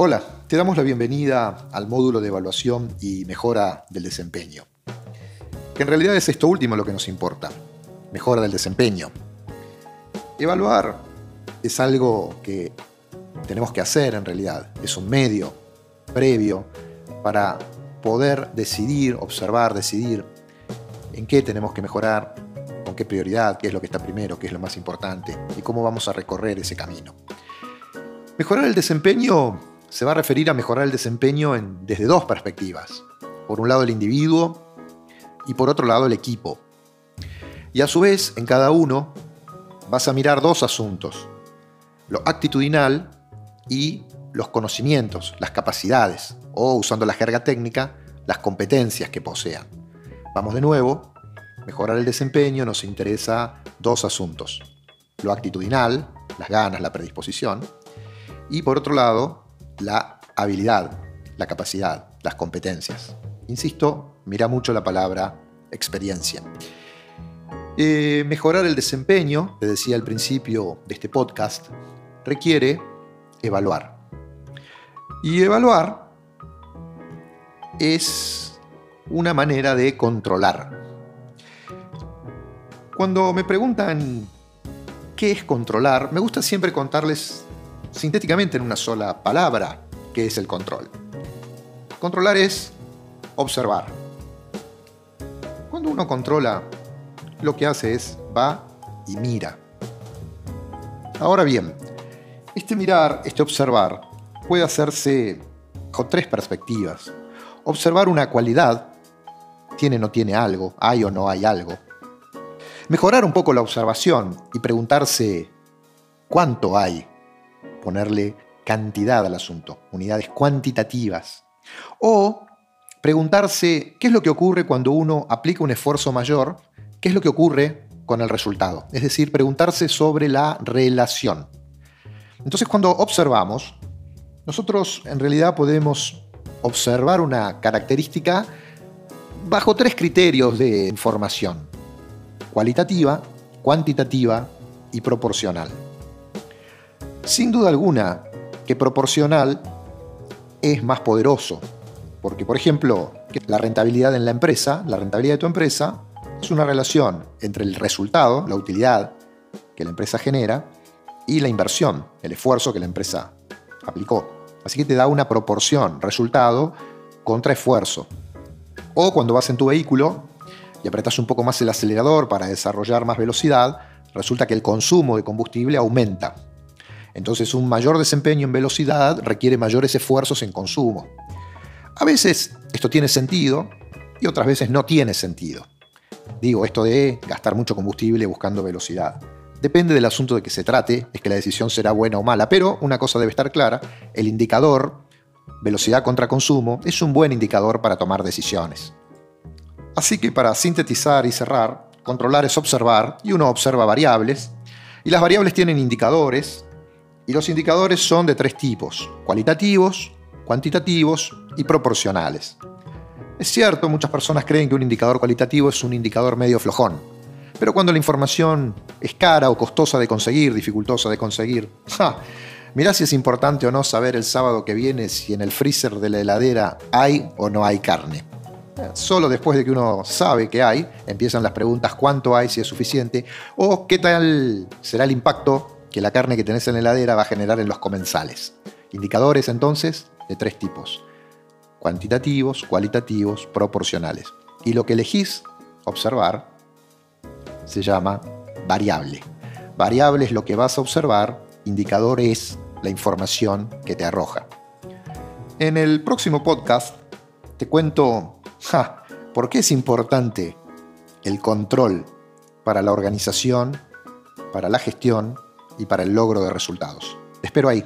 Hola, te damos la bienvenida al módulo de evaluación y mejora del desempeño. Que en realidad es esto último lo que nos importa, mejora del desempeño. Evaluar es algo que tenemos que hacer en realidad, es un medio previo para poder decidir, observar, decidir en qué tenemos que mejorar, con qué prioridad, qué es lo que está primero, qué es lo más importante y cómo vamos a recorrer ese camino. Mejorar el desempeño se va a referir a mejorar el desempeño desde dos perspectivas. Por un lado el individuo y por otro lado el equipo. Y a su vez, en cada uno vas a mirar dos asuntos. Lo actitudinal y los conocimientos, las capacidades, o usando la jerga técnica, las competencias que posean. Vamos de nuevo, mejorar el desempeño nos interesa dos asuntos. Lo actitudinal, las ganas, la predisposición, y por otro lado, la habilidad, la capacidad, las competencias. Insisto, mira mucho la palabra experiencia. Eh, mejorar el desempeño, te decía al principio de este podcast, requiere evaluar. Y evaluar es una manera de controlar. Cuando me preguntan qué es controlar, me gusta siempre contarles sintéticamente en una sola palabra, que es el control. Controlar es observar. Cuando uno controla, lo que hace es va y mira. Ahora bien, este mirar, este observar, puede hacerse con tres perspectivas. Observar una cualidad, tiene o no tiene algo, hay o no hay algo. Mejorar un poco la observación y preguntarse cuánto hay ponerle cantidad al asunto, unidades cuantitativas. O preguntarse qué es lo que ocurre cuando uno aplica un esfuerzo mayor, qué es lo que ocurre con el resultado. Es decir, preguntarse sobre la relación. Entonces cuando observamos, nosotros en realidad podemos observar una característica bajo tres criterios de información. Cualitativa, cuantitativa y proporcional. Sin duda alguna que proporcional es más poderoso, porque por ejemplo, la rentabilidad en la empresa, la rentabilidad de tu empresa, es una relación entre el resultado, la utilidad que la empresa genera, y la inversión, el esfuerzo que la empresa aplicó. Así que te da una proporción, resultado contra esfuerzo. O cuando vas en tu vehículo y apretas un poco más el acelerador para desarrollar más velocidad, resulta que el consumo de combustible aumenta. Entonces un mayor desempeño en velocidad requiere mayores esfuerzos en consumo. A veces esto tiene sentido y otras veces no tiene sentido. Digo, esto de gastar mucho combustible buscando velocidad. Depende del asunto de que se trate, es que la decisión será buena o mala, pero una cosa debe estar clara, el indicador, velocidad contra consumo, es un buen indicador para tomar decisiones. Así que para sintetizar y cerrar, controlar es observar y uno observa variables, y las variables tienen indicadores, y los indicadores son de tres tipos, cualitativos, cuantitativos y proporcionales. Es cierto, muchas personas creen que un indicador cualitativo es un indicador medio flojón, pero cuando la información es cara o costosa de conseguir, dificultosa de conseguir, ¡ja! mirá si es importante o no saber el sábado que viene si en el freezer de la heladera hay o no hay carne. Solo después de que uno sabe que hay, empiezan las preguntas cuánto hay, si es suficiente, o qué tal será el impacto que la carne que tenés en la heladera va a generar en los comensales. Indicadores entonces de tres tipos. Cuantitativos, cualitativos, proporcionales. Y lo que elegís observar se llama variable. Variable es lo que vas a observar, indicador es la información que te arroja. En el próximo podcast te cuento por qué es importante el control para la organización, para la gestión y para el logro de resultados. espero ahí.